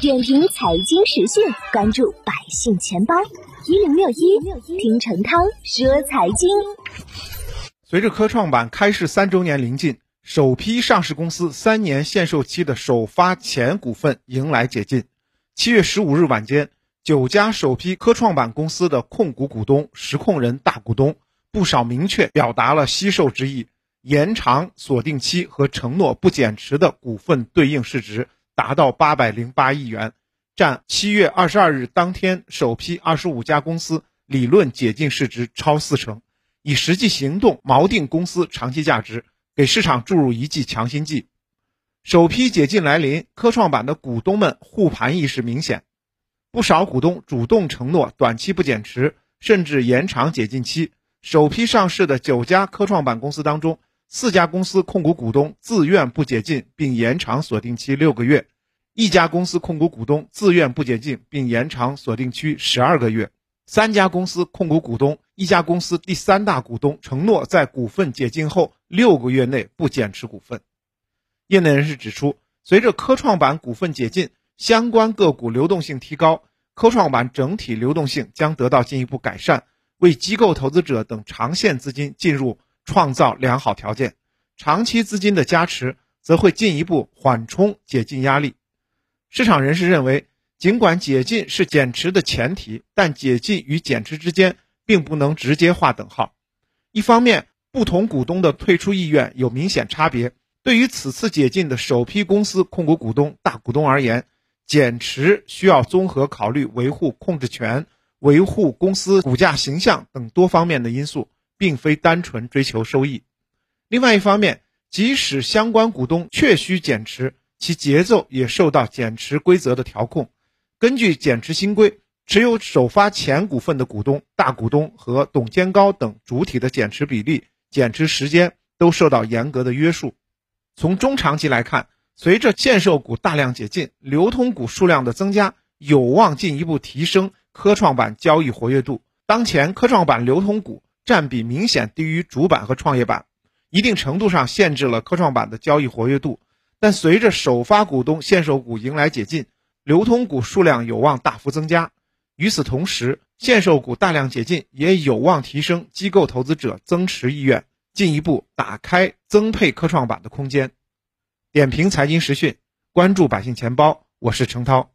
点评财经时讯，关注百姓钱包一零六一，听陈涛说财经。随着科创板开市三周年临近，首批上市公司三年限售期的首发前股份迎来解禁。七月十五日晚间，九家首批科创板公司的控股股东、实控人大股东不少明确表达了惜售之意，延长锁定期和承诺不减持的股份对应市值。达到八百零八亿元，占七月二十二日当天首批二十五家公司理论解禁市值超四成，以实际行动锚定公司长期价值，给市场注入一剂强心剂。首批解禁来临，科创板的股东们护盘意识明显，不少股东主动承诺短期不减持，甚至延长解禁期。首批上市的九家科创板公司当中。四家公司控股股东自愿不解禁，并延长锁定期六个月；一家公司控股股东自愿不解禁，并延长锁定期十二个月；三家公司控股股东，一家公司第三大股东承诺在股份解禁后六个月内不减持股份。业内人士指出，随着科创板股份解禁，相关个股流动性提高，科创板整体流动性将得到进一步改善，为机构投资者等长线资金进入。创造良好条件，长期资金的加持则会进一步缓冲解禁压力。市场人士认为，尽管解禁是减持的前提，但解禁与减持之间并不能直接划等号。一方面，不同股东的退出意愿有明显差别。对于此次解禁的首批公司控股股东、大股东而言，减持需要综合考虑维护控制权、维护公司股价形象等多方面的因素。并非单纯追求收益。另外一方面，即使相关股东确需减持，其节奏也受到减持规则的调控。根据减持新规，持有首发前股份的股东、大股东和董监高等主体的减持比例、减持时间都受到严格的约束。从中长期来看，随着限售股大量解禁，流通股数量的增加，有望进一步提升科创板交易活跃度。当前科创板流通股。占比明显低于主板和创业板，一定程度上限制了科创板的交易活跃度。但随着首发股东限售股迎来解禁，流通股数量有望大幅增加。与此同时，限售股大量解禁也有望提升机构投资者增持意愿，进一步打开增配科创板的空间。点评财经时讯，关注百姓钱包，我是程涛。